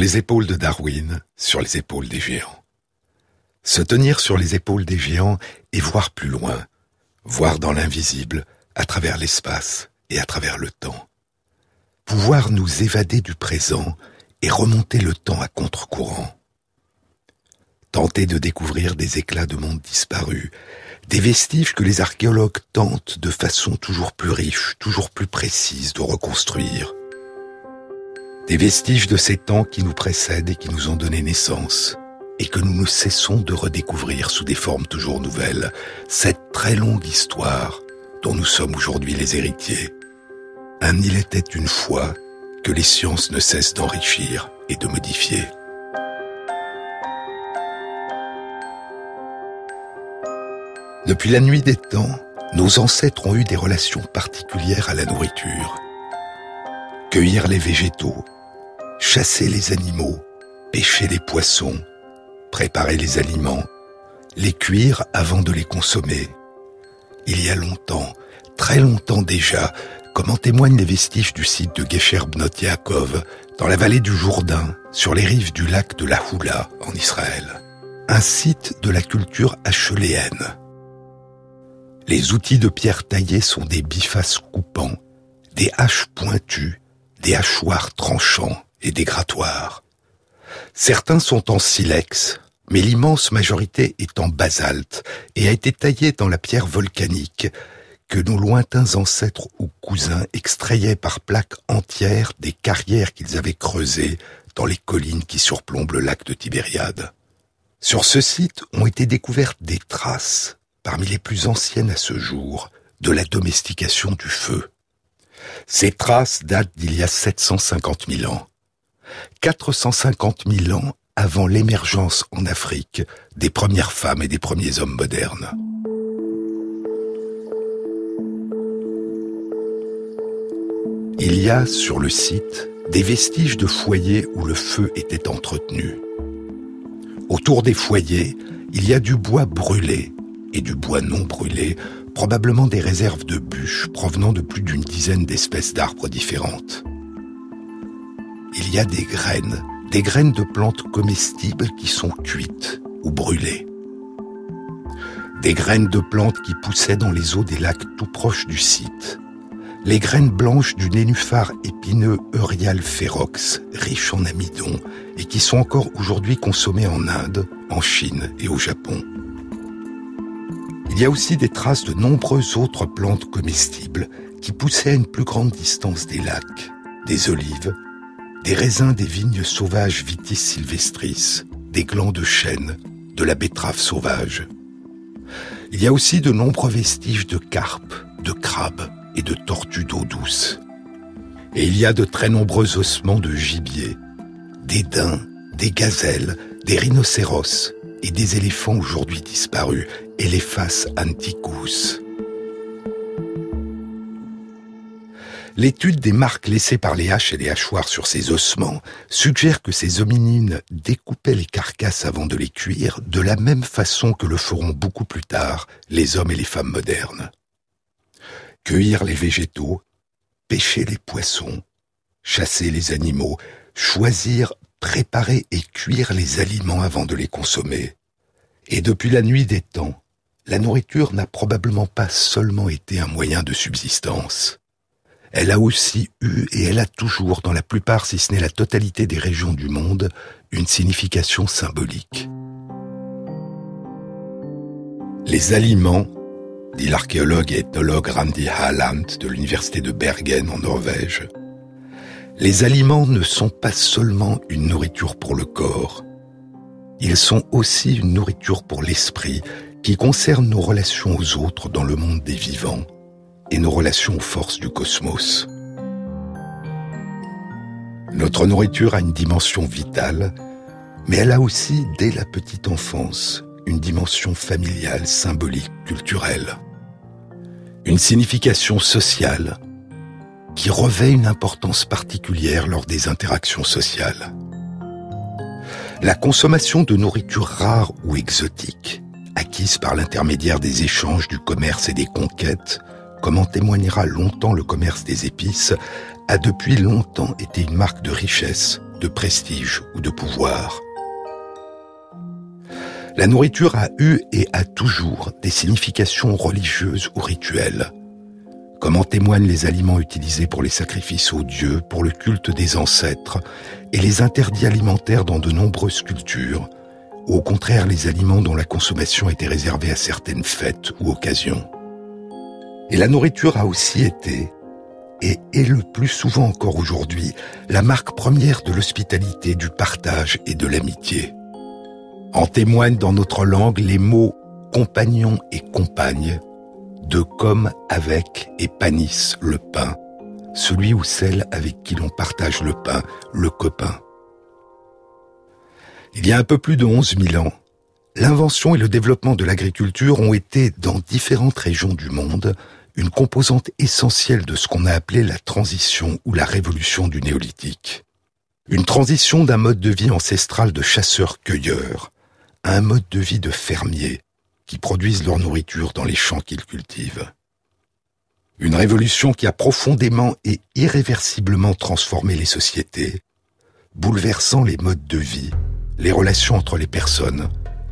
Les épaules de Darwin, sur les épaules des géants. Se tenir sur les épaules des géants et voir plus loin, voir dans l'invisible, à travers l'espace et à travers le temps. Pouvoir nous évader du présent et remonter le temps à contre-courant. Tenter de découvrir des éclats de monde disparus, des vestiges que les archéologues tentent de façon toujours plus riche, toujours plus précise de reconstruire. Des vestiges de ces temps qui nous précèdent et qui nous ont donné naissance, et que nous ne cessons de redécouvrir sous des formes toujours nouvelles, cette très longue histoire dont nous sommes aujourd'hui les héritiers. Un il était une fois que les sciences ne cessent d'enrichir et de modifier. Depuis la nuit des temps, nos ancêtres ont eu des relations particulières à la nourriture. Cueillir les végétaux, chasser les animaux, pêcher les poissons, préparer les aliments, les cuire avant de les consommer. Il y a longtemps, très longtemps déjà, comme en témoignent les vestiges du site de Gesher Bnot Yaakov, dans la vallée du Jourdain, sur les rives du lac de la Houla, en Israël. Un site de la culture acheléenne. Les outils de pierre taillée sont des bifaces coupants, des haches pointues, des hachoirs tranchants et des grattoirs. Certains sont en silex, mais l'immense majorité est en basalte et a été taillée dans la pierre volcanique que nos lointains ancêtres ou cousins extrayaient par plaques entières des carrières qu'ils avaient creusées dans les collines qui surplombent le lac de Tibériade. Sur ce site ont été découvertes des traces parmi les plus anciennes à ce jour, de la domestication du feu. Ces traces datent d'il y a 750 000 ans. 450 000 ans avant l'émergence en Afrique des premières femmes et des premiers hommes modernes. Il y a sur le site des vestiges de foyers où le feu était entretenu. Autour des foyers, il y a du bois brûlé et du bois non brûlé, probablement des réserves de bûches provenant de plus d'une dizaine d'espèces d'arbres différentes. Il y a des graines, des graines de plantes comestibles qui sont cuites ou brûlées. Des graines de plantes qui poussaient dans les eaux des lacs tout proches du site. Les graines blanches du nénuphar épineux Eurial ferox, riche en amidon, et qui sont encore aujourd'hui consommées en Inde, en Chine et au Japon. Il y a aussi des traces de nombreuses autres plantes comestibles qui poussaient à une plus grande distance des lacs, des olives, des raisins des vignes sauvages Vitis sylvestris, des glands de chêne, de la betterave sauvage. Il y a aussi de nombreux vestiges de carpes, de crabes et de tortues d'eau douce. Et il y a de très nombreux ossements de gibier, des daims, des gazelles, des rhinocéros et des éléphants aujourd'hui disparus, Elephas anticus. L'étude des marques laissées par les haches et les hachoirs sur ces ossements suggère que ces hominines découpaient les carcasses avant de les cuire de la même façon que le feront beaucoup plus tard les hommes et les femmes modernes. Cueillir les végétaux, pêcher les poissons, chasser les animaux, choisir, préparer et cuire les aliments avant de les consommer. Et depuis la nuit des temps, la nourriture n'a probablement pas seulement été un moyen de subsistance. Elle a aussi eu et elle a toujours, dans la plupart, si ce n'est la totalité des régions du monde, une signification symbolique. Les aliments, dit l'archéologue et ethnologue Randi Haaland de l'université de Bergen en Norvège, les aliments ne sont pas seulement une nourriture pour le corps, ils sont aussi une nourriture pour l'esprit qui concerne nos relations aux autres dans le monde des vivants et nos relations aux forces du cosmos. Notre nourriture a une dimension vitale, mais elle a aussi, dès la petite enfance, une dimension familiale, symbolique, culturelle. Une signification sociale qui revêt une importance particulière lors des interactions sociales. La consommation de nourriture rare ou exotique acquise par l'intermédiaire des échanges, du commerce et des conquêtes, comme en témoignera longtemps le commerce des épices, a depuis longtemps été une marque de richesse, de prestige ou de pouvoir. La nourriture a eu et a toujours des significations religieuses ou rituelles, comme en témoignent les aliments utilisés pour les sacrifices aux dieux, pour le culte des ancêtres, et les interdits alimentaires dans de nombreuses cultures, ou au contraire les aliments dont la consommation était réservée à certaines fêtes ou occasions. Et la nourriture a aussi été, et est le plus souvent encore aujourd'hui, la marque première de l'hospitalité, du partage et de l'amitié. En témoignent dans notre langue les mots compagnon et compagne, de comme avec et panis le pain, celui ou celle avec qui l'on partage le pain, le copain. Il y a un peu plus de 11 000 ans, l'invention et le développement de l'agriculture ont été, dans différentes régions du monde, une composante essentielle de ce qu'on a appelé la transition ou la révolution du néolithique. Une transition d'un mode de vie ancestral de chasseurs-cueilleurs à un mode de vie de fermiers qui produisent leur nourriture dans les champs qu'ils cultivent. Une révolution qui a profondément et irréversiblement transformé les sociétés, bouleversant les modes de vie, les relations entre les personnes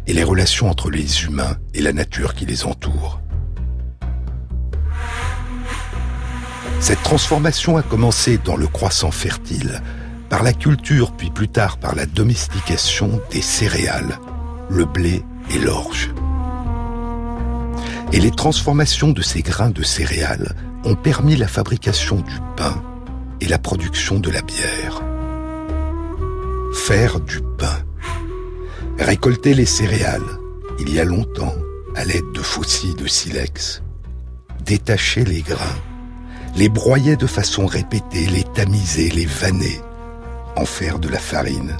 et les relations entre les humains et la nature qui les entoure. Cette transformation a commencé dans le croissant fertile, par la culture puis plus tard par la domestication des céréales, le blé et l'orge. Et les transformations de ces grains de céréales ont permis la fabrication du pain et la production de la bière. Faire du pain. Récolter les céréales, il y a longtemps, à l'aide de faucilles de silex. Détacher les grains les broyer de façon répétée, les tamiser, les vanner, en faire de la farine.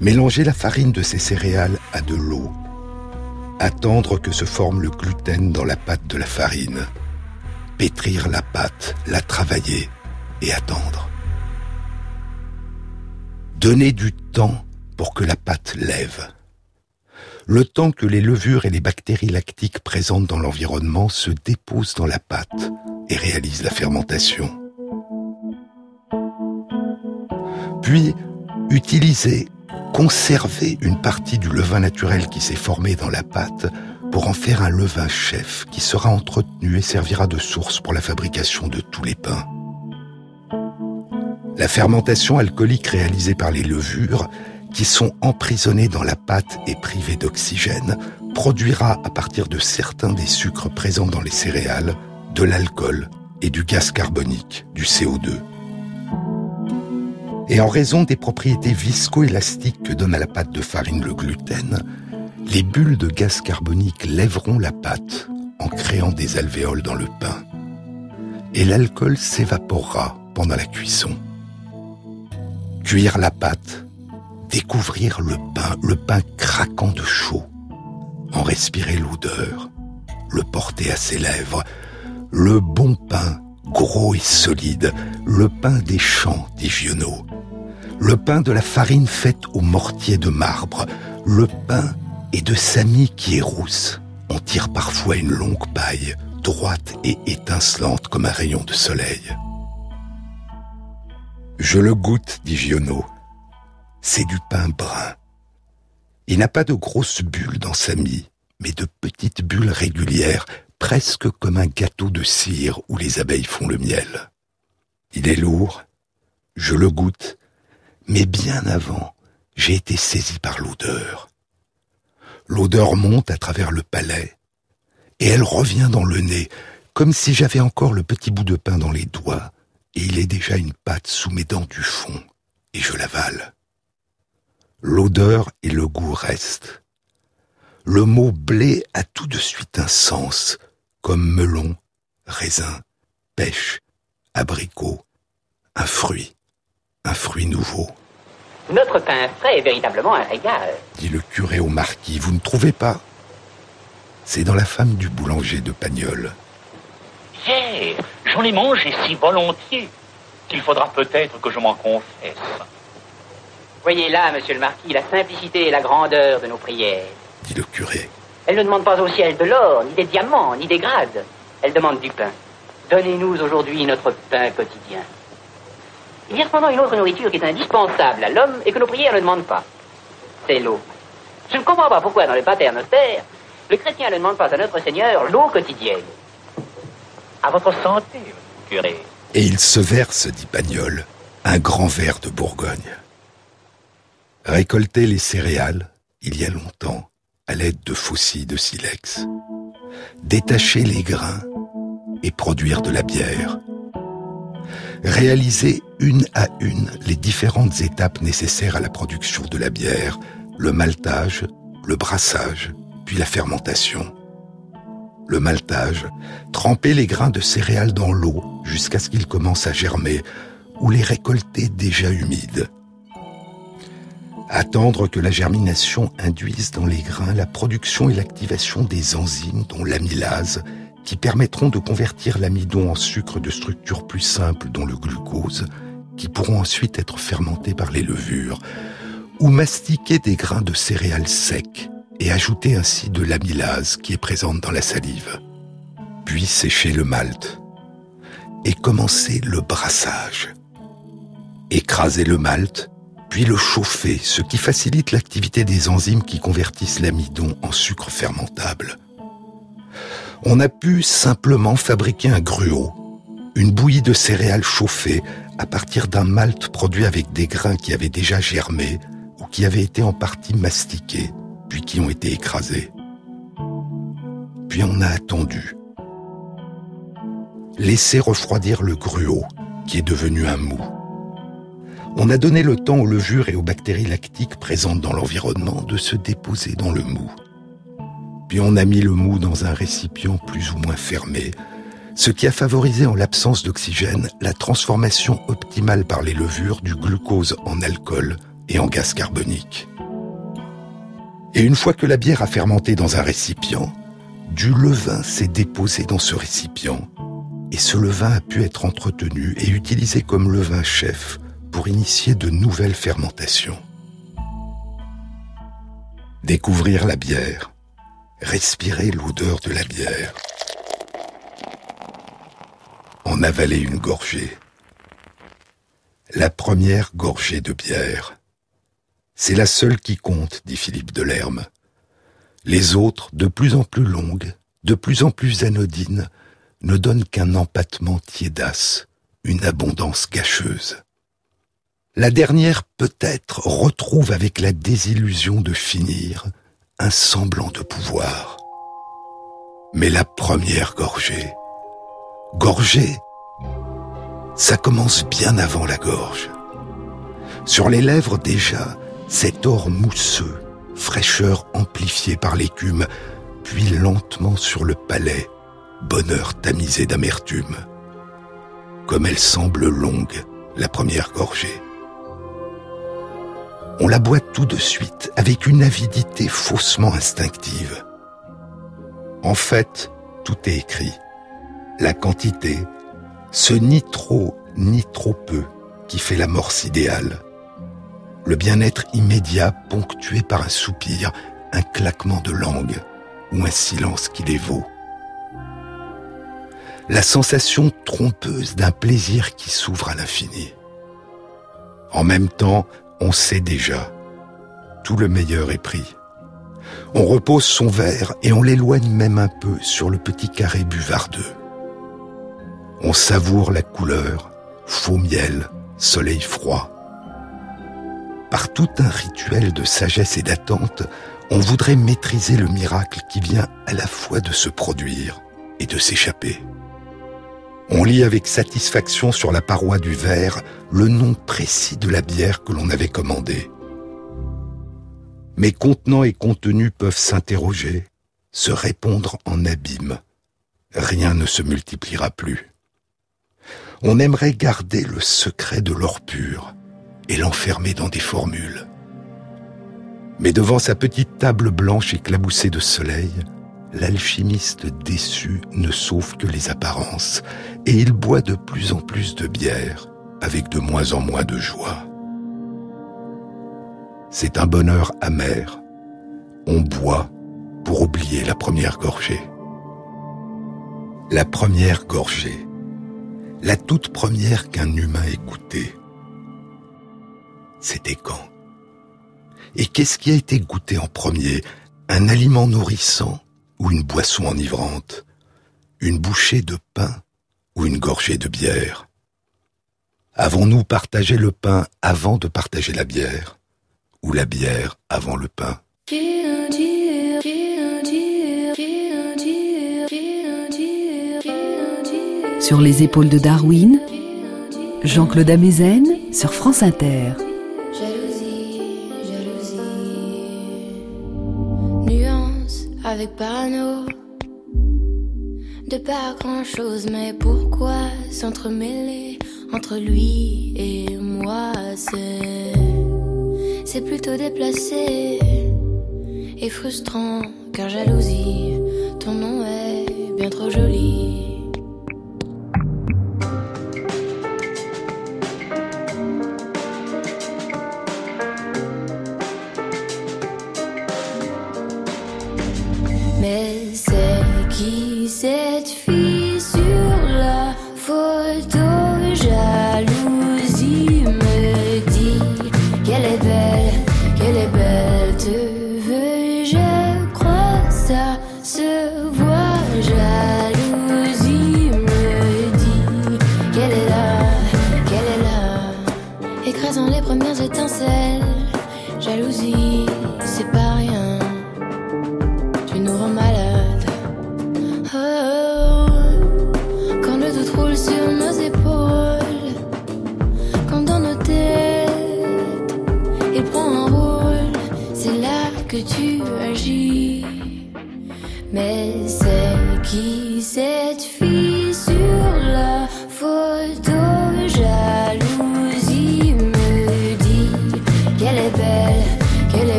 Mélanger la farine de ces céréales à de l'eau. Attendre que se forme le gluten dans la pâte de la farine. Pétrir la pâte, la travailler et attendre. Donner du temps pour que la pâte lève. Le temps que les levures et les bactéries lactiques présentes dans l'environnement se déposent dans la pâte et réalise la fermentation. Puis, utiliser, conserver une partie du levain naturel qui s'est formé dans la pâte pour en faire un levain chef qui sera entretenu et servira de source pour la fabrication de tous les pains. La fermentation alcoolique réalisée par les levures, qui sont emprisonnées dans la pâte et privées d'oxygène, produira à partir de certains des sucres présents dans les céréales de l'alcool et du gaz carbonique, du CO2. Et en raison des propriétés viscoélastiques que donne à la pâte de farine le gluten, les bulles de gaz carbonique lèveront la pâte en créant des alvéoles dans le pain. Et l'alcool s'évaporera pendant la cuisson. Cuire la pâte, découvrir le pain, le pain craquant de chaud, en respirer l'odeur, le porter à ses lèvres, le bon pain, gros et solide, le pain des champs, dit Giono. Le pain de la farine faite au mortier de marbre, le pain et de Samy qui est rousse. On tire parfois une longue paille, droite et étincelante comme un rayon de soleil. Je le goûte, dit Giono. C'est du pain brun. Il n'a pas de grosses bulles dans sa mie, mais de petites bulles régulières, presque comme un gâteau de cire où les abeilles font le miel. Il est lourd, je le goûte, mais bien avant, j'ai été saisi par l'odeur. L'odeur monte à travers le palais, et elle revient dans le nez, comme si j'avais encore le petit bout de pain dans les doigts, et il est déjà une pâte sous mes dents du fond, et je l'avale. L'odeur et le goût restent. Le mot blé a tout de suite un sens, comme melon, raisin, pêche, abricot, un fruit, un fruit nouveau. Notre pain frais est véritablement un régal, dit le curé au marquis. Vous ne trouvez pas? C'est dans la femme du boulanger de Pagnol. Hier, j'en ai mangé si volontiers qu'il faudra peut-être que je m'en confesse. Voyez là, monsieur le marquis, la simplicité et la grandeur de nos prières, dit le curé. Elle ne demande pas au ciel de l'or, ni des diamants, ni des grades. Elle demande du pain. Donnez-nous aujourd'hui notre pain quotidien. Il y a cependant une autre nourriture qui est indispensable à l'homme et que nos prières ne demandent pas. C'est l'eau. Je ne comprends pas pourquoi dans le paternoster, le chrétien ne demande pas à notre Seigneur l'eau quotidienne. À votre santé, curé. Et il se verse, dit Pagnol, un grand verre de Bourgogne. Récolter les céréales, il y a longtemps, à l'aide de faucilles de silex. Détacher les grains et produire de la bière. Réaliser une à une les différentes étapes nécessaires à la production de la bière, le maltage, le brassage, puis la fermentation. Le maltage, tremper les grains de céréales dans l'eau jusqu'à ce qu'ils commencent à germer ou les récolter déjà humides. Attendre que la germination induise dans les grains la production et l'activation des enzymes dont l'amylase qui permettront de convertir l'amidon en sucre de structure plus simple dont le glucose, qui pourront ensuite être fermentés par les levures, ou mastiquer des grains de céréales secs et ajouter ainsi de l'amylase qui est présente dans la salive. Puis sécher le malt et commencer le brassage. Écraser le malt, puis le chauffer, ce qui facilite l'activité des enzymes qui convertissent l'amidon en sucre fermentable. On a pu simplement fabriquer un gruau, une bouillie de céréales chauffées à partir d'un malt produit avec des grains qui avaient déjà germé ou qui avaient été en partie mastiqués, puis qui ont été écrasés. Puis on a attendu. Laisser refroidir le gruau, qui est devenu un mou. On a donné le temps aux levures et aux bactéries lactiques présentes dans l'environnement de se déposer dans le mou. Puis on a mis le mou dans un récipient plus ou moins fermé, ce qui a favorisé en l'absence d'oxygène la transformation optimale par les levures du glucose en alcool et en gaz carbonique. Et une fois que la bière a fermenté dans un récipient, du levain s'est déposé dans ce récipient, et ce levain a pu être entretenu et utilisé comme levain chef pour initier de nouvelles fermentations. Découvrir la bière, respirer l'odeur de la bière, en avaler une gorgée. La première gorgée de bière. C'est la seule qui compte, dit Philippe Delerme. Les autres, de plus en plus longues, de plus en plus anodines, ne donnent qu'un empattement tiédasse, une abondance gâcheuse. La dernière, peut-être, retrouve avec la désillusion de finir un semblant de pouvoir. Mais la première gorgée, gorgée, ça commence bien avant la gorge. Sur les lèvres déjà, cet or mousseux, fraîcheur amplifiée par l'écume, puis lentement sur le palais, bonheur tamisé d'amertume. Comme elle semble longue, la première gorgée. On la boit tout de suite avec une avidité faussement instinctive. En fait, tout est écrit. La quantité, ce ni trop ni trop peu qui fait l'amorce idéale le bien-être immédiat ponctué par un soupir, un claquement de langue ou un silence qui les vaut. La sensation trompeuse d'un plaisir qui s'ouvre à l'infini. En même temps, on sait déjà, tout le meilleur est pris. On repose son verre et on l'éloigne même un peu sur le petit carré buvardeux. On savoure la couleur, faux miel, soleil froid, par tout un rituel de sagesse et d'attente, on voudrait maîtriser le miracle qui vient à la fois de se produire et de s'échapper. On lit avec satisfaction sur la paroi du verre le nom précis de la bière que l'on avait commandée. Mais contenant et contenu peuvent s'interroger, se répondre en abîme. Rien ne se multipliera plus. On aimerait garder le secret de l'or pur, et l'enfermer dans des formules. Mais devant sa petite table blanche éclaboussée de soleil, l'alchimiste déçu ne sauve que les apparences, et il boit de plus en plus de bière, avec de moins en moins de joie. C'est un bonheur amer. On boit pour oublier la première gorgée. La première gorgée. La toute première qu'un humain ait goûtée c'était quand? Et qu'est-ce qui a été goûté en premier? Un aliment nourrissant? Ou une boisson enivrante Une bouchée de pain ou une gorgée de bière. Avons-nous partagé le pain avant de partager la bière Ou la bière avant le pain? Sur les épaules de Darwin, Jean-Claude Amezen sur France Inter. Avec parano. De pas grand chose, mais pourquoi s'entremêler entre lui et moi? C'est, c'est plutôt déplacé et frustrant, car jalousie, ton nom est bien trop joli.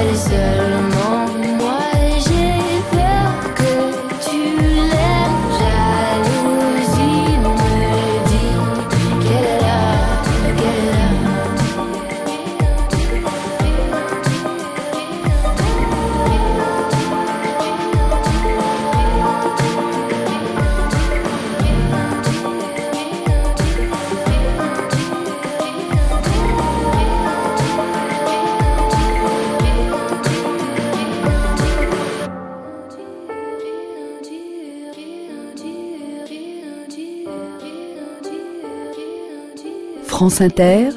Qu'elle Inter,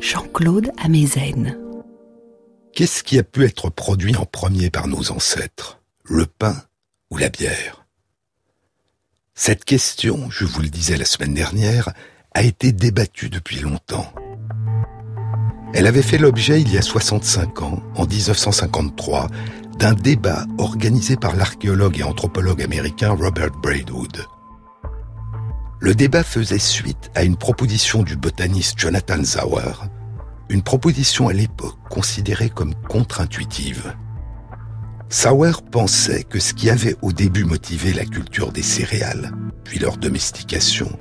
Jean-Claude Amezen. Qu'est-ce qui a pu être produit en premier par nos ancêtres? Le pain ou la bière? Cette question, je vous le disais la semaine dernière, a été débattue depuis longtemps. Elle avait fait l'objet il y a 65 ans, en 1953, d'un débat organisé par l'archéologue et anthropologue américain Robert Braidwood. Le débat faisait suite à une proposition du botaniste Jonathan Sauer, une proposition à l'époque considérée comme contre-intuitive. Sauer pensait que ce qui avait au début motivé la culture des céréales, puis leur domestication,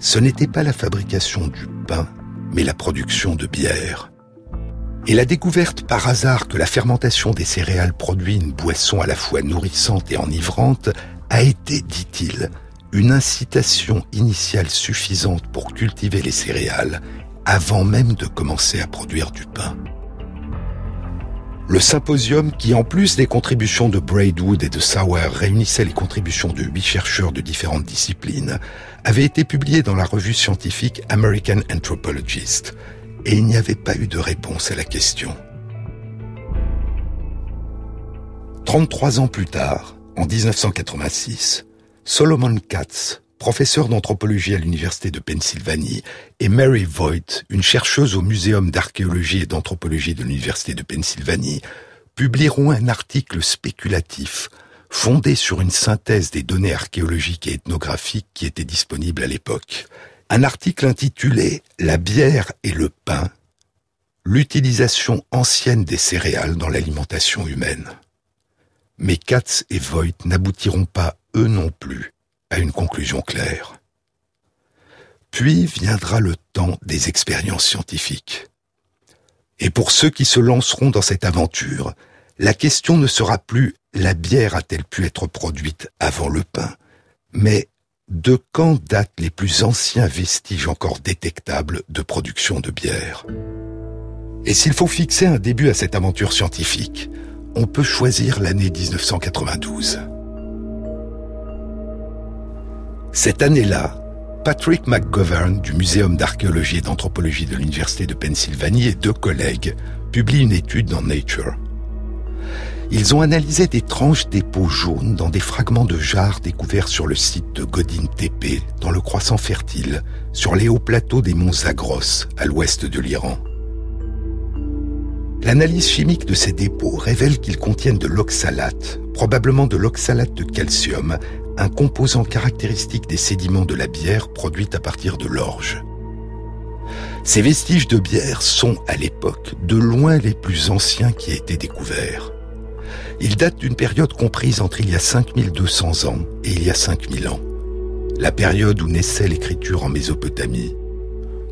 ce n'était pas la fabrication du pain, mais la production de bière. Et la découverte par hasard que la fermentation des céréales produit une boisson à la fois nourrissante et enivrante a été, dit-il, une incitation initiale suffisante pour cultiver les céréales avant même de commencer à produire du pain. Le symposium, qui en plus des contributions de Braidwood et de Sauer réunissait les contributions de huit chercheurs de différentes disciplines, avait été publié dans la revue scientifique American Anthropologist, et il n'y avait pas eu de réponse à la question. 33 ans plus tard, en 1986, Solomon Katz, professeur d'anthropologie à l'Université de Pennsylvanie, et Mary Voigt, une chercheuse au Muséum d'archéologie et d'anthropologie de l'Université de Pennsylvanie, publieront un article spéculatif fondé sur une synthèse des données archéologiques et ethnographiques qui étaient disponibles à l'époque. Un article intitulé La bière et le pain, l'utilisation ancienne des céréales dans l'alimentation humaine. Mais Katz et Voigt n'aboutiront pas, non plus, à une conclusion claire. Puis viendra le temps des expériences scientifiques. Et pour ceux qui se lanceront dans cette aventure, la question ne sera plus la bière a-t-elle pu être produite avant le pain, mais de quand datent les plus anciens vestiges encore détectables de production de bière? Et s'il faut fixer un début à cette aventure scientifique, on peut choisir l'année 1992. Cette année-là, Patrick McGovern du Muséum d'archéologie et d'anthropologie de l'Université de Pennsylvanie et deux collègues publient une étude dans Nature. Ils ont analysé des tranches d'épeaux jaunes dans des fragments de jarres découverts sur le site de Godin Tepe, dans le croissant fertile, sur les hauts plateaux des monts Zagros, à l'ouest de l'Iran. L'analyse chimique de ces dépôts révèle qu'ils contiennent de l'oxalate, probablement de l'oxalate de calcium, un composant caractéristique des sédiments de la bière produite à partir de l'orge. Ces vestiges de bière sont, à l'époque, de loin les plus anciens qui aient été découverts. Ils datent d'une période comprise entre il y a 5200 ans et il y a 5000 ans, la période où naissait l'écriture en Mésopotamie,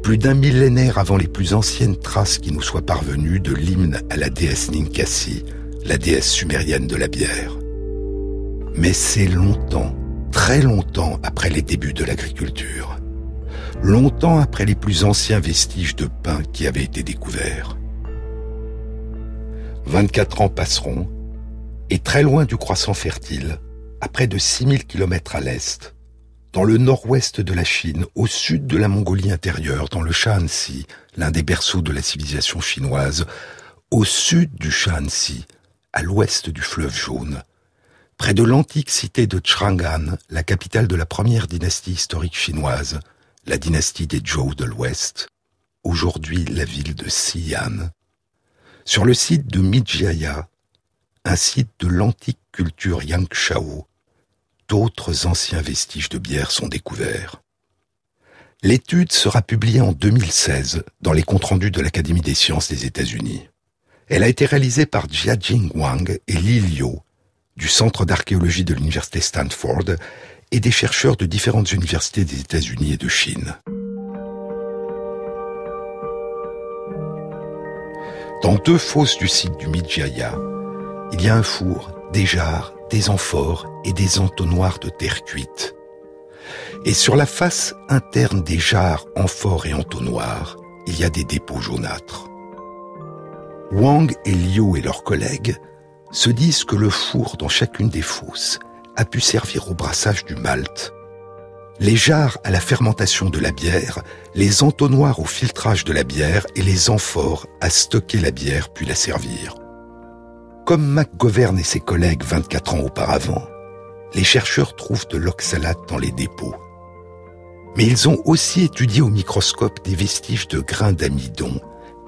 plus d'un millénaire avant les plus anciennes traces qui nous soient parvenues de l'hymne à la déesse Ninkasi, la déesse sumérienne de la bière. Mais c'est longtemps, très longtemps après les débuts de l'agriculture. Longtemps après les plus anciens vestiges de pain qui avaient été découverts. 24 ans passeront, et très loin du croissant fertile, à près de 6000 km à l'est, dans le nord-ouest de la Chine, au sud de la Mongolie intérieure, dans le Shaanxi, l'un des berceaux de la civilisation chinoise, au sud du Shaanxi, à l'ouest du fleuve jaune, près de l'antique cité de Chang'an, la capitale de la première dynastie historique chinoise, la dynastie des Zhou de l'Ouest, aujourd'hui la ville de Xi'an. Sur le site de Mijiaya, un site de l'antique culture Yangshao, d'autres anciens vestiges de bière sont découverts. L'étude sera publiée en 2016 dans les comptes rendus de l'Académie des sciences des États-Unis. Elle a été réalisée par Jiajing Wang et Li Liu, du Centre d'archéologie de l'Université Stanford et des chercheurs de différentes universités des États-Unis et de Chine. Dans deux fosses du site du Midjaya, il y a un four, des jarres, des amphores et des entonnoirs de terre cuite. Et sur la face interne des jarres, amphores et entonnoirs, il y a des dépôts jaunâtres. Wang et Liu et leurs collègues se disent que le four dans chacune des fosses a pu servir au brassage du malt, les jarres à la fermentation de la bière, les entonnoirs au filtrage de la bière et les amphores à stocker la bière puis la servir. Comme McGovern et ses collègues 24 ans auparavant, les chercheurs trouvent de l'oxalate dans les dépôts. Mais ils ont aussi étudié au microscope des vestiges de grains d'amidon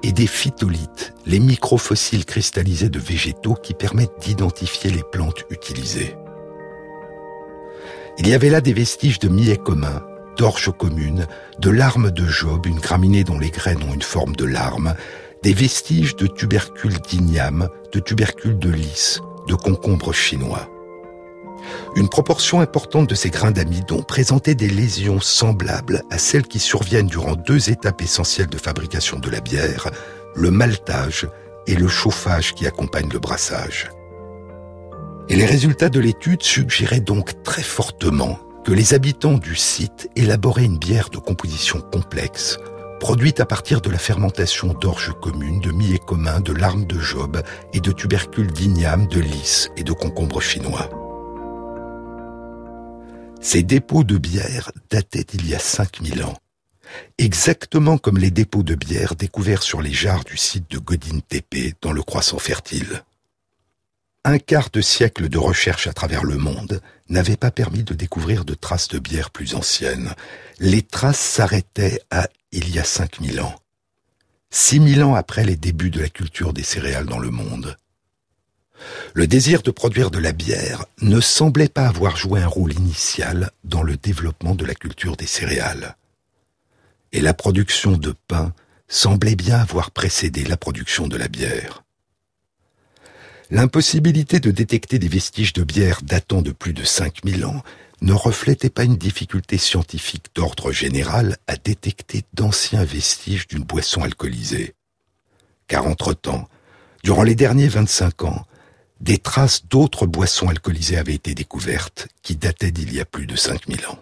et des phytolithes, les microfossiles cristallisés de végétaux qui permettent d'identifier les plantes utilisées. Il y avait là des vestiges de millet commun, d'orge commune, de larmes de Job, une graminée dont les graines ont une forme de larme, des vestiges de tubercules d'igname, de tubercules de lys, de concombres chinois. Une proportion importante de ces grains d'amidon présentaient des lésions semblables à celles qui surviennent durant deux étapes essentielles de fabrication de la bière, le maltage et le chauffage qui accompagne le brassage. Et les résultats de l'étude suggéraient donc très fortement que les habitants du site élaboraient une bière de composition complexe, produite à partir de la fermentation d'orge commune, de millet commun, de larmes de job et de tubercules d'igname, de lys et de concombres chinois. Ces dépôts de bière dataient d'il y a 5000 ans, exactement comme les dépôts de bière découverts sur les jarres du site de Godin-Tepe dans le croissant fertile. Un quart de siècle de recherche à travers le monde n'avait pas permis de découvrir de traces de bière plus anciennes. Les traces s'arrêtaient à il y a 5000 ans, 6000 ans après les débuts de la culture des céréales dans le monde. Le désir de produire de la bière ne semblait pas avoir joué un rôle initial dans le développement de la culture des céréales. Et la production de pain semblait bien avoir précédé la production de la bière. L'impossibilité de détecter des vestiges de bière datant de plus de 5000 ans ne reflétait pas une difficulté scientifique d'ordre général à détecter d'anciens vestiges d'une boisson alcoolisée. Car entre-temps, durant les derniers 25 ans, des traces d'autres boissons alcoolisées avaient été découvertes qui dataient d'il y a plus de 5000 ans.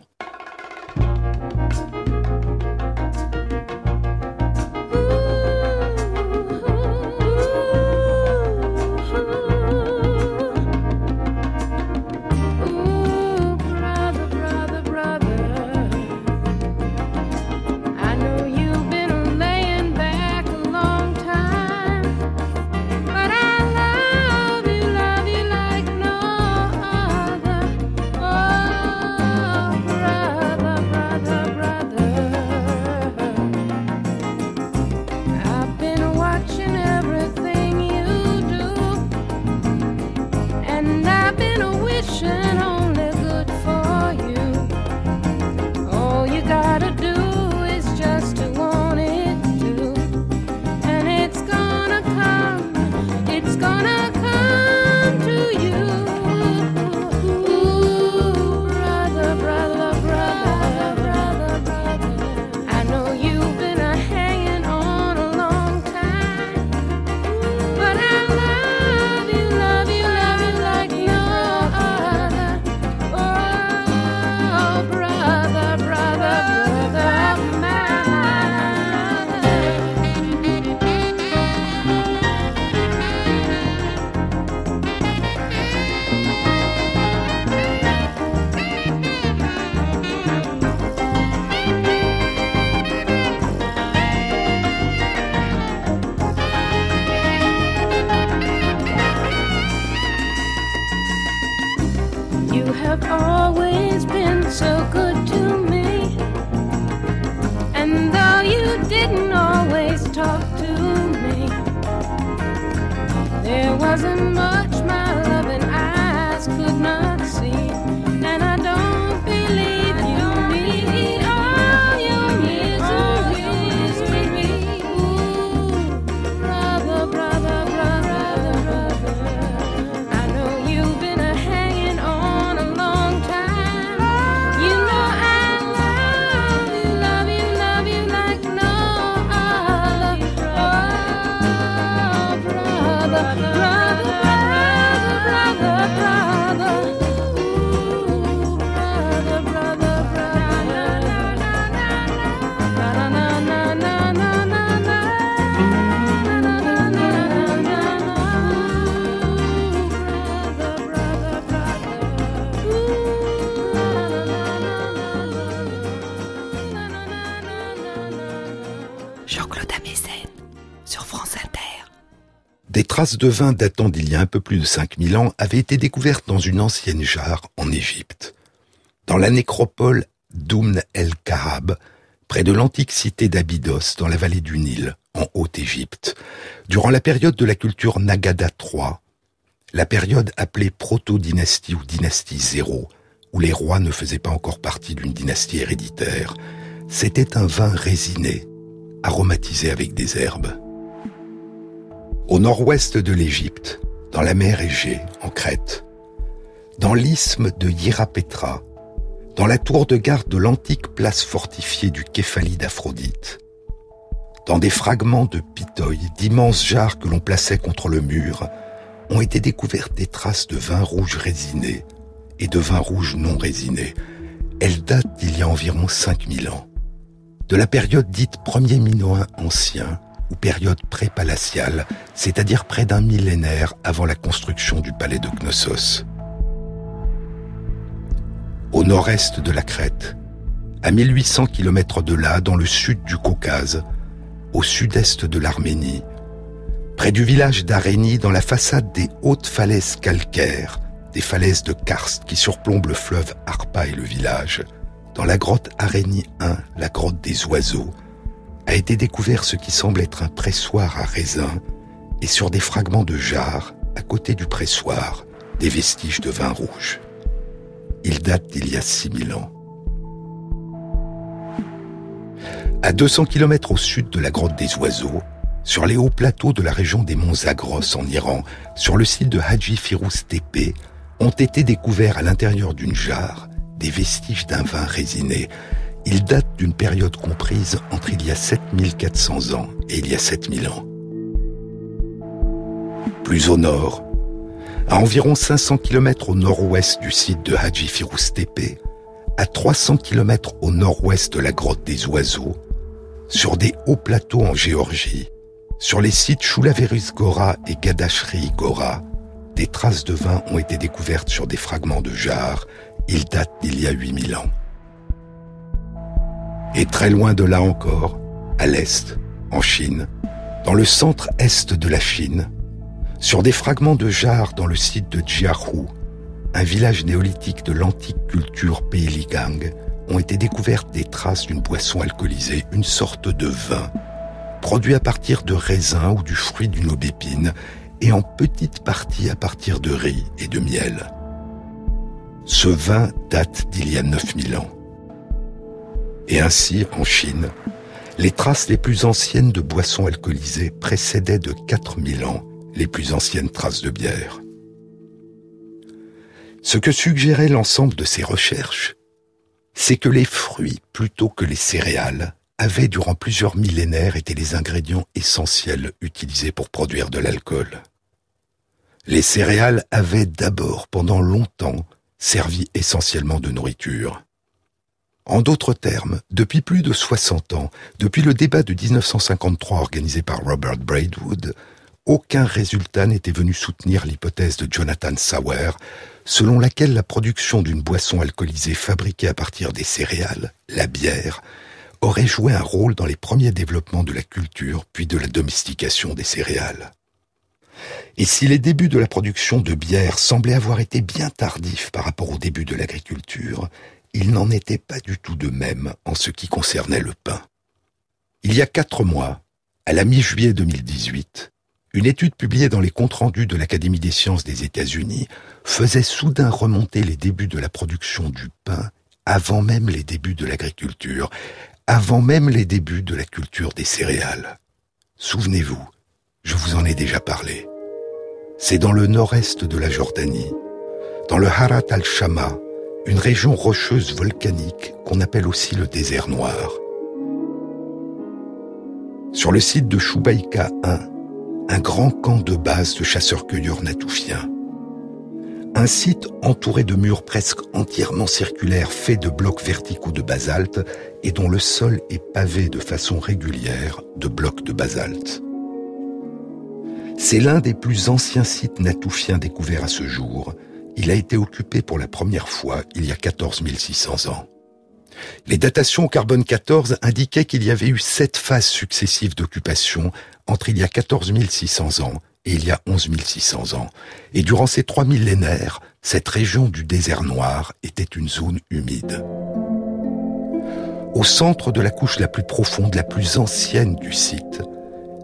Traces de vin datant d'il y a un peu plus de 5000 ans avaient été découvertes dans une ancienne jarre en Égypte. Dans la nécropole d'Oumn el-Karab, près de l'antique cité d'Abydos, dans la vallée du Nil, en Haute-Égypte, durant la période de la culture Nagada III, la période appelée proto-dynastie ou dynastie zéro, où les rois ne faisaient pas encore partie d'une dynastie héréditaire, c'était un vin résiné, aromatisé avec des herbes au nord-ouest de l'Égypte, dans la mer Égée, en Crète, dans l'isthme de Hierapetra, dans la tour de garde de l'antique place fortifiée du Képhalie d'Aphrodite, dans des fragments de pitoï, d'immenses jarres que l'on plaçait contre le mur, ont été découvertes des traces de vin rouge résiné et de vin rouge non résiné. Elles datent d'il y a environ 5000 ans. de la période dite premier minoen ancien ou période pré-palatiale, c'est-à-dire près d'un millénaire avant la construction du palais de Knossos. Au nord-est de la Crète, à 1800 km de là, dans le sud du Caucase, au sud-est de l'Arménie, près du village d'Arénie, dans la façade des hautes falaises calcaires, des falaises de karst qui surplombent le fleuve Arpa et le village, dans la grotte Arénie 1, la grotte des oiseaux, a été découvert ce qui semble être un pressoir à raisin et sur des fragments de jarre, à côté du pressoir, des vestiges de vin rouge. Il date d'il y a 6000 ans. À 200 km au sud de la grotte des oiseaux, sur les hauts plateaux de la région des monts Zagros en Iran, sur le site de Haji Firouz Tepe, ont été découverts à l'intérieur d'une jarre des vestiges d'un vin résiné il date d'une période comprise entre il y a 7400 ans et il y a 7000 ans. Plus au nord, à environ 500 km au nord-ouest du site de Haji Firouz Tepe, à 300 km au nord-ouest de la grotte des oiseaux, sur des hauts plateaux en Géorgie, sur les sites Shulaverus Gora et Gadashri Gora, des traces de vin ont été découvertes sur des fragments de jarre. Ils datent d'il y a 8000 ans. Et très loin de là encore, à l'est, en Chine, dans le centre-est de la Chine, sur des fragments de jarre dans le site de Jiahu, un village néolithique de l'antique culture Peiligang, ont été découvertes des traces d'une boisson alcoolisée, une sorte de vin, produit à partir de raisins ou du fruit d'une aubépine, et en petite partie à partir de riz et de miel. Ce vin date d'il y a 9000 ans. Et ainsi, en Chine, les traces les plus anciennes de boissons alcoolisées précédaient de 4000 ans les plus anciennes traces de bière. Ce que suggérait l'ensemble de ces recherches, c'est que les fruits, plutôt que les céréales, avaient durant plusieurs millénaires été les ingrédients essentiels utilisés pour produire de l'alcool. Les céréales avaient d'abord, pendant longtemps, servi essentiellement de nourriture. En d'autres termes, depuis plus de 60 ans, depuis le débat de 1953 organisé par Robert Braidwood, aucun résultat n'était venu soutenir l'hypothèse de Jonathan Sauer, selon laquelle la production d'une boisson alcoolisée fabriquée à partir des céréales, la bière, aurait joué un rôle dans les premiers développements de la culture puis de la domestication des céréales. Et si les débuts de la production de bière semblaient avoir été bien tardifs par rapport au début de l'agriculture, il n'en était pas du tout de même en ce qui concernait le pain. Il y a quatre mois, à la mi-juillet 2018, une étude publiée dans les comptes rendus de l'Académie des sciences des États-Unis faisait soudain remonter les débuts de la production du pain avant même les débuts de l'agriculture, avant même les débuts de la culture des céréales. Souvenez-vous, je vous en ai déjà parlé. C'est dans le nord-est de la Jordanie, dans le Harat al-Shama, une région rocheuse volcanique qu'on appelle aussi le désert noir. Sur le site de Choubaïka 1, un grand camp de base de chasseurs-cueilleurs natoufiens. Un site entouré de murs presque entièrement circulaires faits de blocs verticaux de basalte et dont le sol est pavé de façon régulière de blocs de basalte. C'est l'un des plus anciens sites natoufiens découverts à ce jour il a été occupé pour la première fois il y a 14 600 ans. Les datations carbone 14 indiquaient qu'il y avait eu sept phases successives d'occupation entre il y a 14 600 ans et il y a 11 600 ans. Et durant ces trois millénaires, cette région du désert noir était une zone humide. Au centre de la couche la plus profonde, la plus ancienne du site,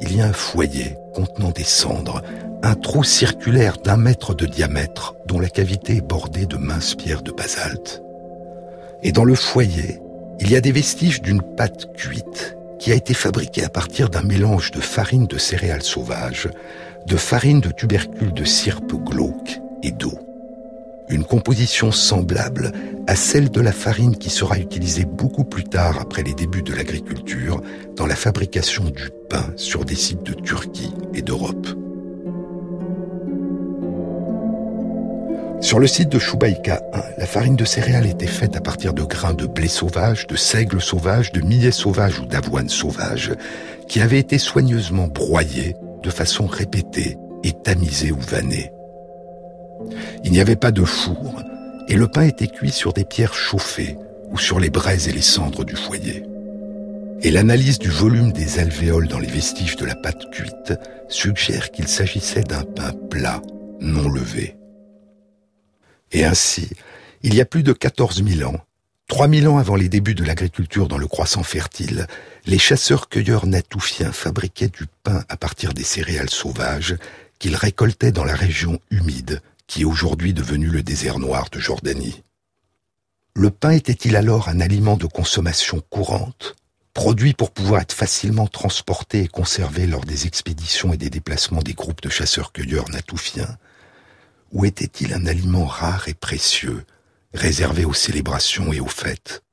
il y a un foyer contenant des cendres, un trou circulaire d'un mètre de diamètre dont la cavité est bordée de minces pierres de basalte. Et dans le foyer, il y a des vestiges d'une pâte cuite qui a été fabriquée à partir d'un mélange de farine de céréales sauvages, de farine de tubercules de cirpe glauque et d'eau. Une composition semblable à celle de la farine qui sera utilisée beaucoup plus tard après les débuts de l'agriculture dans la fabrication du pain sur des sites de Turquie et d'Europe. Sur le site de Choubaïka 1, la farine de céréales était faite à partir de grains de blé sauvage, de seigle sauvage, de millet sauvage ou d'avoine sauvage, qui avaient été soigneusement broyés de façon répétée et tamisés ou vannés. Il n'y avait pas de four, et le pain était cuit sur des pierres chauffées ou sur les braises et les cendres du foyer. Et l'analyse du volume des alvéoles dans les vestiges de la pâte cuite suggère qu'il s'agissait d'un pain plat, non levé. Et ainsi, il y a plus de 14 000 ans, 3 000 ans avant les débuts de l'agriculture dans le croissant fertile, les chasseurs-cueilleurs natoufiens fabriquaient du pain à partir des céréales sauvages qu'ils récoltaient dans la région humide qui est aujourd'hui devenu le désert noir de Jordanie. Le pain était-il alors un aliment de consommation courante, produit pour pouvoir être facilement transporté et conservé lors des expéditions et des déplacements des groupes de chasseurs-cueilleurs natoufiens, ou était-il un aliment rare et précieux, réservé aux célébrations et aux fêtes?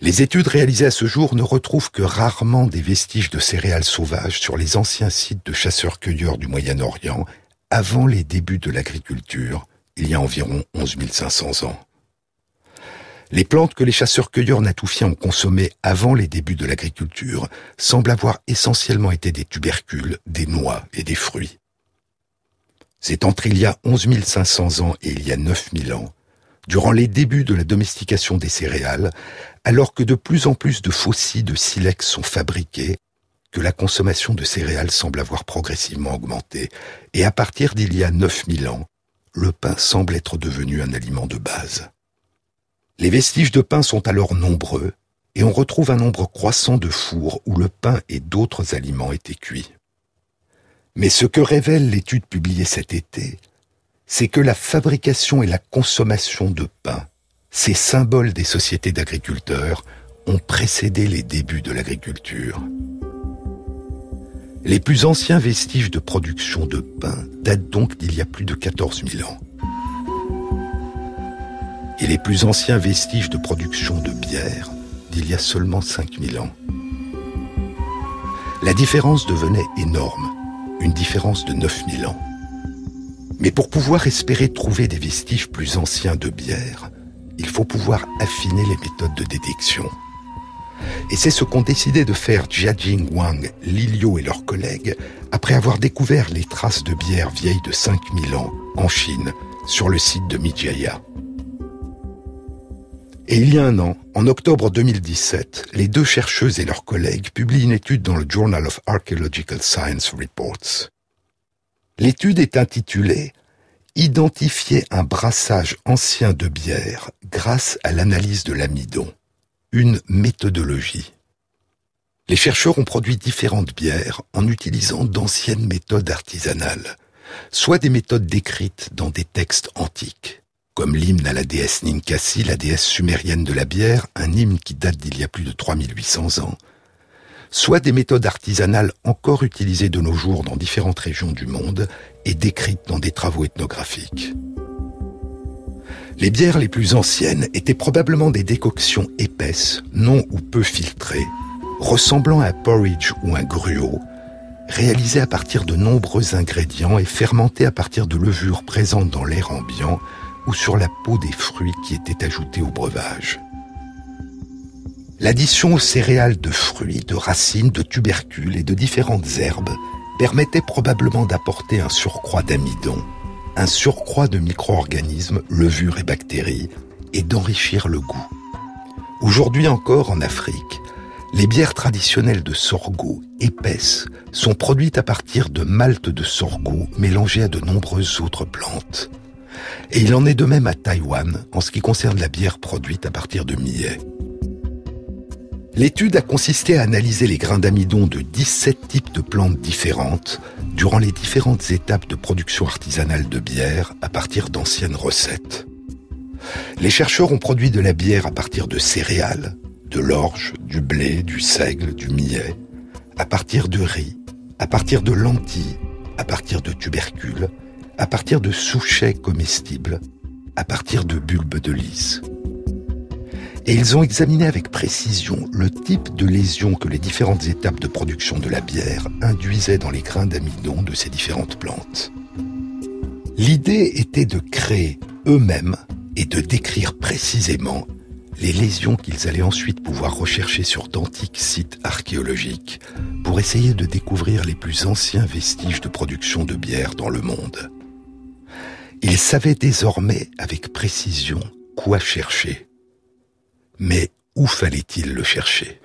Les études réalisées à ce jour ne retrouvent que rarement des vestiges de céréales sauvages sur les anciens sites de chasseurs-cueilleurs du Moyen-Orient avant les débuts de l'agriculture, il y a environ 11 500 ans. Les plantes que les chasseurs-cueilleurs natoufiens ont consommées avant les débuts de l'agriculture semblent avoir essentiellement été des tubercules, des noix et des fruits. C'est entre il y a 11 500 ans et il y a 9 000 ans, durant les débuts de la domestication des céréales, alors que de plus en plus de fossiles de silex sont fabriqués, que la consommation de céréales semble avoir progressivement augmenté, et à partir d'il y a 9000 ans, le pain semble être devenu un aliment de base. Les vestiges de pain sont alors nombreux, et on retrouve un nombre croissant de fours où le pain et d'autres aliments étaient cuits. Mais ce que révèle l'étude publiée cet été, c'est que la fabrication et la consommation de pain, ces symboles des sociétés d'agriculteurs, ont précédé les débuts de l'agriculture. Les plus anciens vestiges de production de pain datent donc d'il y a plus de 14 000 ans. Et les plus anciens vestiges de production de bière d'il y a seulement 5 000 ans. La différence devenait énorme, une différence de 9 000 ans. Mais pour pouvoir espérer trouver des vestiges plus anciens de bière, il faut pouvoir affiner les méthodes de détection. Et c'est ce qu'ont décidé de faire Jiajing Wang, Lilio et leurs collègues après avoir découvert les traces de bière vieilles de 5000 ans en Chine sur le site de Mijaya. Et il y a un an, en octobre 2017, les deux chercheuses et leurs collègues publient une étude dans le Journal of Archaeological Science Reports. L'étude est intitulée Identifier un brassage ancien de bière grâce à l'analyse de l'amidon une méthodologie. Les chercheurs ont produit différentes bières en utilisant d'anciennes méthodes artisanales, soit des méthodes décrites dans des textes antiques, comme l'hymne à la déesse Ninkasi, la déesse sumérienne de la bière, un hymne qui date d'il y a plus de 3800 ans, soit des méthodes artisanales encore utilisées de nos jours dans différentes régions du monde et décrites dans des travaux ethnographiques. Les bières les plus anciennes étaient probablement des décoctions épaisses, non ou peu filtrées, ressemblant à un porridge ou un gruau, réalisées à partir de nombreux ingrédients et fermentées à partir de levures présentes dans l'air ambiant ou sur la peau des fruits qui étaient ajoutés au breuvage. L'addition aux céréales de fruits, de racines, de tubercules et de différentes herbes permettait probablement d'apporter un surcroît d'amidon, un surcroît de micro-organismes, levures et bactéries, et d'enrichir le goût. Aujourd'hui encore en Afrique, les bières traditionnelles de sorgho, épaisses, sont produites à partir de malt de sorgho mélangé à de nombreuses autres plantes. Et il en est de même à Taïwan en ce qui concerne la bière produite à partir de millet. L'étude a consisté à analyser les grains d'amidon de 17 types de plantes différentes durant les différentes étapes de production artisanale de bière à partir d'anciennes recettes. Les chercheurs ont produit de la bière à partir de céréales, de l'orge, du blé, du seigle, du millet, à partir de riz, à partir de lentilles, à partir de tubercules, à partir de souchets comestibles, à partir de bulbes de lys et ils ont examiné avec précision le type de lésions que les différentes étapes de production de la bière induisaient dans les grains d'amidon de ces différentes plantes. L'idée était de créer eux-mêmes et de décrire précisément les lésions qu'ils allaient ensuite pouvoir rechercher sur d'antiques sites archéologiques pour essayer de découvrir les plus anciens vestiges de production de bière dans le monde. Ils savaient désormais avec précision quoi chercher. Mais où fallait-il le chercher?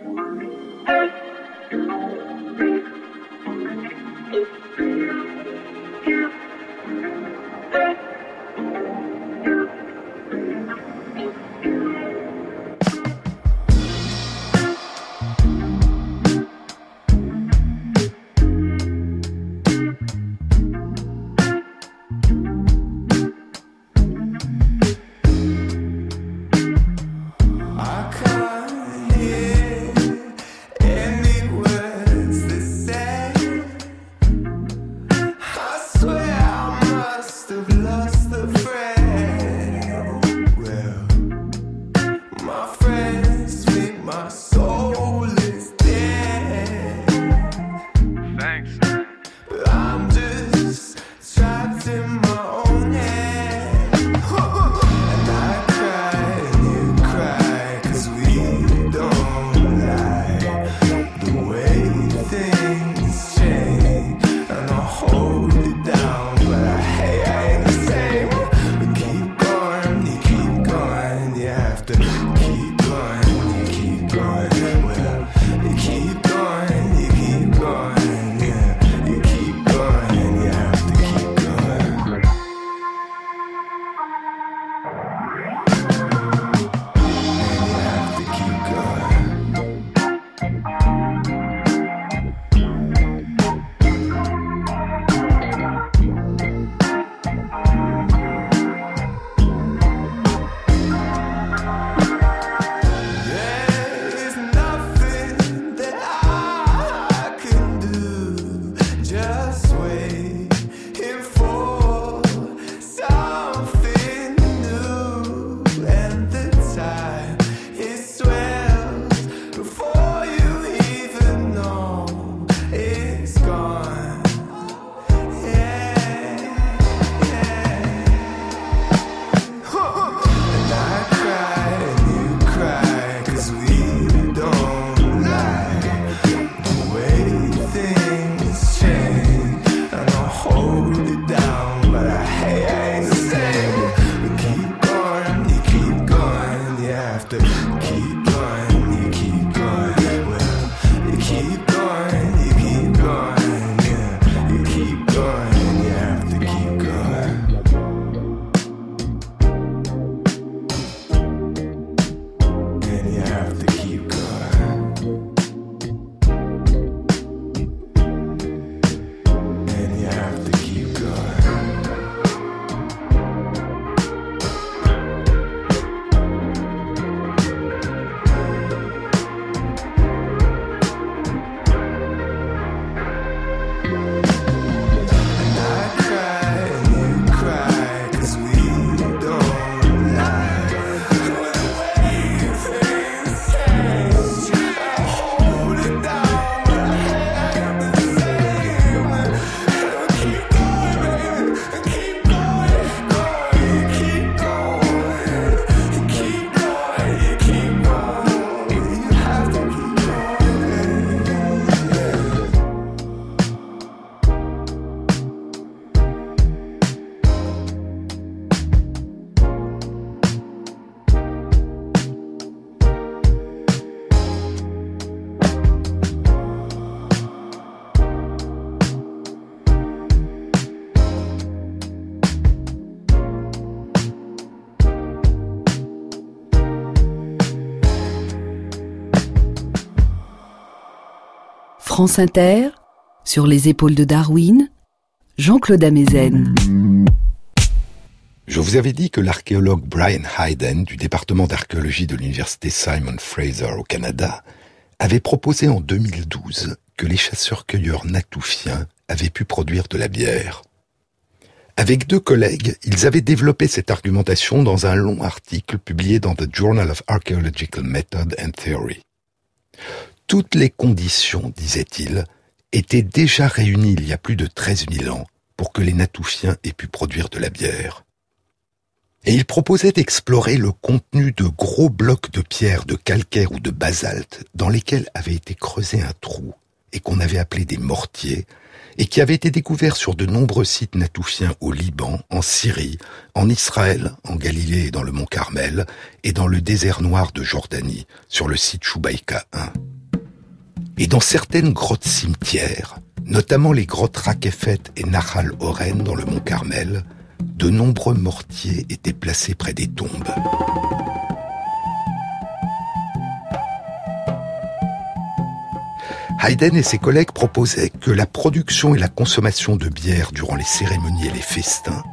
France Inter, sur les épaules de Darwin, Jean-Claude Amezen. Je vous avais dit que l'archéologue Brian Hayden du département d'archéologie de l'université Simon Fraser au Canada avait proposé en 2012 que les chasseurs-cueilleurs natoufiens avaient pu produire de la bière. Avec deux collègues, ils avaient développé cette argumentation dans un long article publié dans The Journal of Archaeological Method and Theory. Toutes les conditions, disait-il, étaient déjà réunies il y a plus de 13 000 ans pour que les Natoufiens aient pu produire de la bière. Et il proposait d'explorer le contenu de gros blocs de pierre, de calcaire ou de basalte dans lesquels avait été creusé un trou et qu'on avait appelé des mortiers et qui avaient été découverts sur de nombreux sites natoufiens au Liban, en Syrie, en Israël, en Galilée et dans le mont Carmel, et dans le désert noir de Jordanie, sur le site Choubaïka 1. Et dans certaines grottes cimetières, notamment les grottes Rakefet et Nahal Oren dans le mont Carmel, de nombreux mortiers étaient placés près des tombes. Haydn et ses collègues proposaient que la production et la consommation de bière durant les cérémonies et les festins,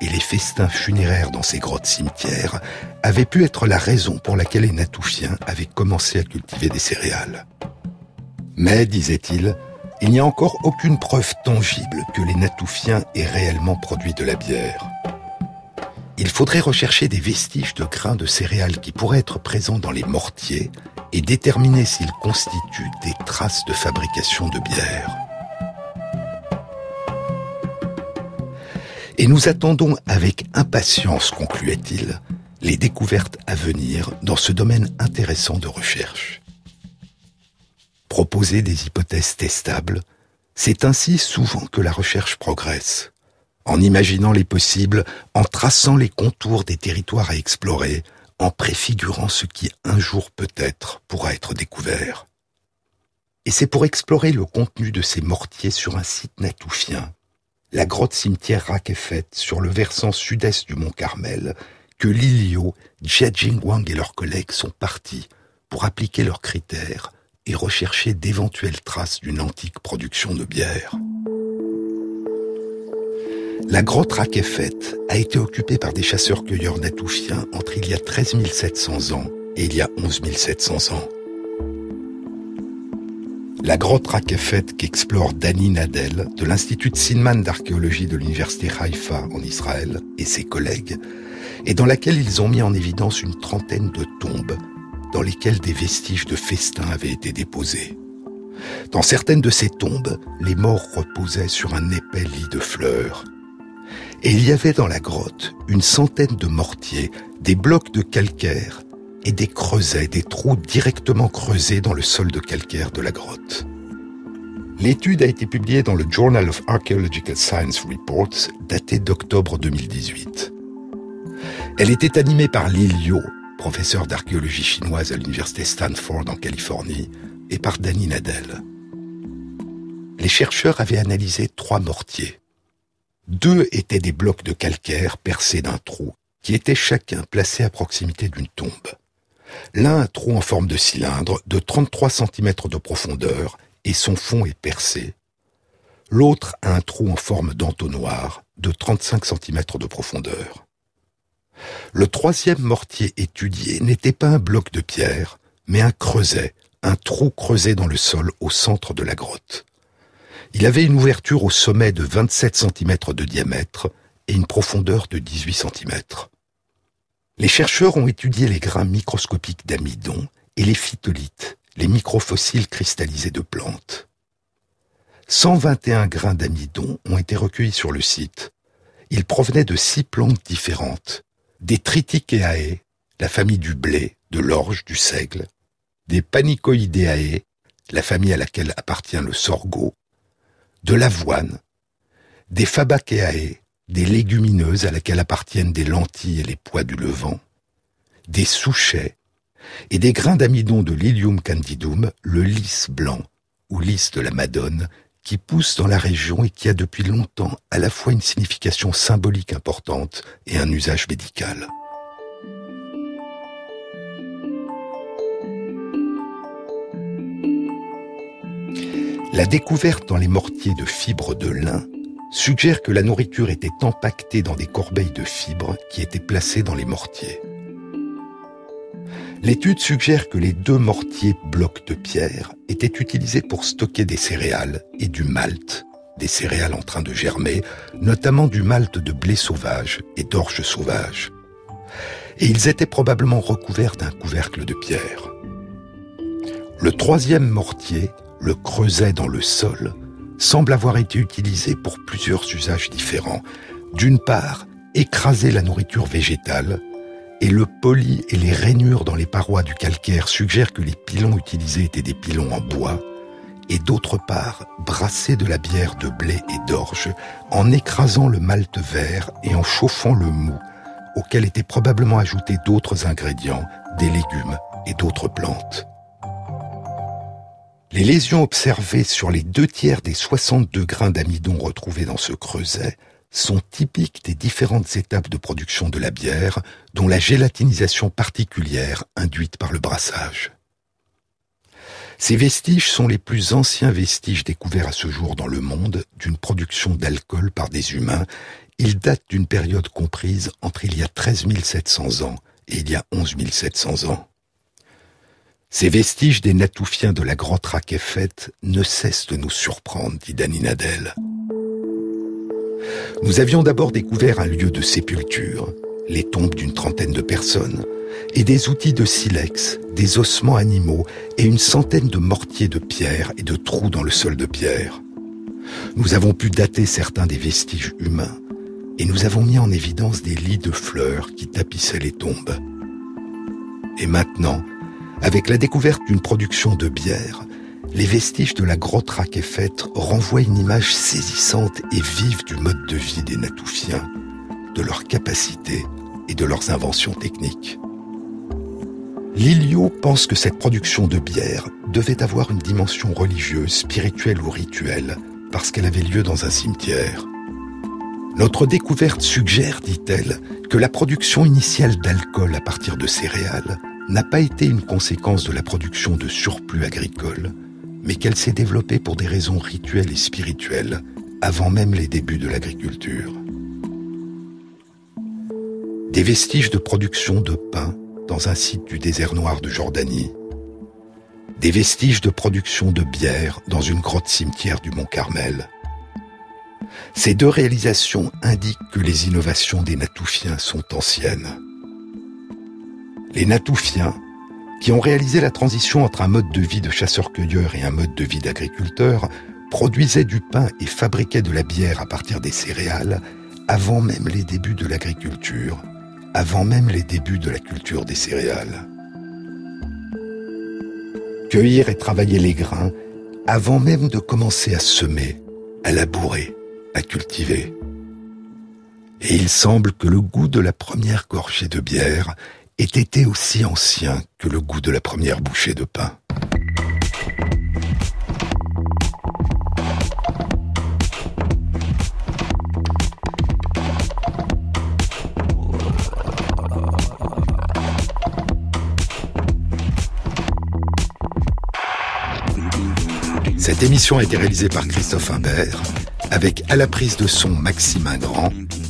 et les festins funéraires dans ces grottes cimetières, avaient pu être la raison pour laquelle les Natoufiens avaient commencé à cultiver des céréales. Mais, disait-il, il n'y a encore aucune preuve tangible que les Natoufiens aient réellement produit de la bière. Il faudrait rechercher des vestiges de grains de céréales qui pourraient être présents dans les mortiers et déterminer s'ils constituent des traces de fabrication de bière. Et nous attendons avec impatience, concluait-il, les découvertes à venir dans ce domaine intéressant de recherche. Proposer des hypothèses testables, c'est ainsi souvent que la recherche progresse, en imaginant les possibles, en traçant les contours des territoires à explorer, en préfigurant ce qui un jour peut-être pourra être découvert. Et c'est pour explorer le contenu de ces mortiers sur un site natoufien, la grotte cimetière Rakefet sur le versant sud-est du mont Carmel, que Lilio, Wang et leurs collègues sont partis pour appliquer leurs critères et rechercher d'éventuelles traces d'une antique production de bière. La grotte Rakefet a été occupée par des chasseurs-cueilleurs natoufiens entre il y a 13 700 ans et il y a 11 700 ans. La grotte Rakefet qu'explore Dani Nadel de l'Institut Sinman d'archéologie de l'Université Haïfa en Israël et ses collègues, et dans laquelle ils ont mis en évidence une trentaine de tombes dans lesquelles des vestiges de festins avaient été déposés. Dans certaines de ces tombes, les morts reposaient sur un épais lit de fleurs, et il y avait dans la grotte une centaine de mortiers, des blocs de calcaire et des creusets, des trous directement creusés dans le sol de calcaire de la grotte. L'étude a été publiée dans le Journal of Archaeological Science Reports, daté d'octobre 2018. Elle était animée par Lilio, professeur d'archéologie chinoise à l'université Stanford en Californie, et par Danny Nadel. Les chercheurs avaient analysé trois mortiers. Deux étaient des blocs de calcaire percés d'un trou, qui étaient chacun placés à proximité d'une tombe. L'un un trou en forme de cylindre de 33 cm de profondeur et son fond est percé. L'autre a un trou en forme d'entonnoir de 35 cm de profondeur. Le troisième mortier étudié n'était pas un bloc de pierre, mais un creuset, un trou creusé dans le sol au centre de la grotte. Il avait une ouverture au sommet de 27 cm de diamètre et une profondeur de 18 cm. Les chercheurs ont étudié les grains microscopiques d'amidon et les phytolithes, les microfossiles cristallisés de plantes. 121 grains d'amidon ont été recueillis sur le site. Ils provenaient de six plantes différentes, des Tritichéae, la famille du blé, de l'orge, du seigle, des Panicoideae, la famille à laquelle appartient le sorgho, de l'avoine, des fabaceae, des légumineuses à laquelle appartiennent des lentilles et les pois du Levant, des souchets et des grains d'amidon de Lilium candidum, le lys blanc ou lys de la Madone, qui pousse dans la région et qui a depuis longtemps à la fois une signification symbolique importante et un usage médical. La découverte dans les mortiers de fibres de lin suggère que la nourriture était empaquetée dans des corbeilles de fibres qui étaient placées dans les mortiers. L'étude suggère que les deux mortiers blocs de pierre étaient utilisés pour stocker des céréales et du malt, des céréales en train de germer, notamment du malt de blé sauvage et d'orge sauvage. Et ils étaient probablement recouverts d'un couvercle de pierre. Le troisième mortier le creuset dans le sol, semble avoir été utilisé pour plusieurs usages différents. D'une part, écraser la nourriture végétale, et le poli et les rainures dans les parois du calcaire suggèrent que les pilons utilisés étaient des pilons en bois, et d'autre part, brasser de la bière de blé et d'orge en écrasant le malt vert et en chauffant le mou, auquel étaient probablement ajoutés d'autres ingrédients, des légumes et d'autres plantes. Les lésions observées sur les deux tiers des 62 grains d'amidon retrouvés dans ce creuset sont typiques des différentes étapes de production de la bière, dont la gélatinisation particulière induite par le brassage. Ces vestiges sont les plus anciens vestiges découverts à ce jour dans le monde d'une production d'alcool par des humains. Ils datent d'une période comprise entre il y a 13 700 ans et il y a 11 700 ans. Ces vestiges des Natoufiens de la grotte Raquefet ne cessent de nous surprendre, dit Daninadel. Nous avions d'abord découvert un lieu de sépulture, les tombes d'une trentaine de personnes, et des outils de silex, des ossements animaux et une centaine de mortiers de pierre et de trous dans le sol de pierre. Nous avons pu dater certains des vestiges humains, et nous avons mis en évidence des lits de fleurs qui tapissaient les tombes. Et maintenant, avec la découverte d'une production de bière, les vestiges de la grotte Raquefet renvoient une image saisissante et vive du mode de vie des Natoufiens, de leurs capacités et de leurs inventions techniques. Lilio pense que cette production de bière devait avoir une dimension religieuse, spirituelle ou rituelle, parce qu'elle avait lieu dans un cimetière. Notre découverte suggère, dit-elle, que la production initiale d'alcool à partir de céréales n'a pas été une conséquence de la production de surplus agricole, mais qu'elle s'est développée pour des raisons rituelles et spirituelles avant même les débuts de l'agriculture. Des vestiges de production de pain dans un site du désert noir de Jordanie. Des vestiges de production de bière dans une grotte cimetière du Mont Carmel. Ces deux réalisations indiquent que les innovations des Natoufiens sont anciennes les Natoufiens, qui ont réalisé la transition entre un mode de vie de chasseur-cueilleur et un mode de vie d'agriculteur, produisaient du pain et fabriquaient de la bière à partir des céréales avant même les débuts de l'agriculture, avant même les débuts de la culture des céréales. Cueillir et travailler les grains avant même de commencer à semer, à labourer, à cultiver. Et il semble que le goût de la première gorgée de bière ait été aussi ancien que le goût de la première bouchée de pain. Cette émission a été réalisée par Christophe Imbert, avec à la prise de son Maxime Ingrand,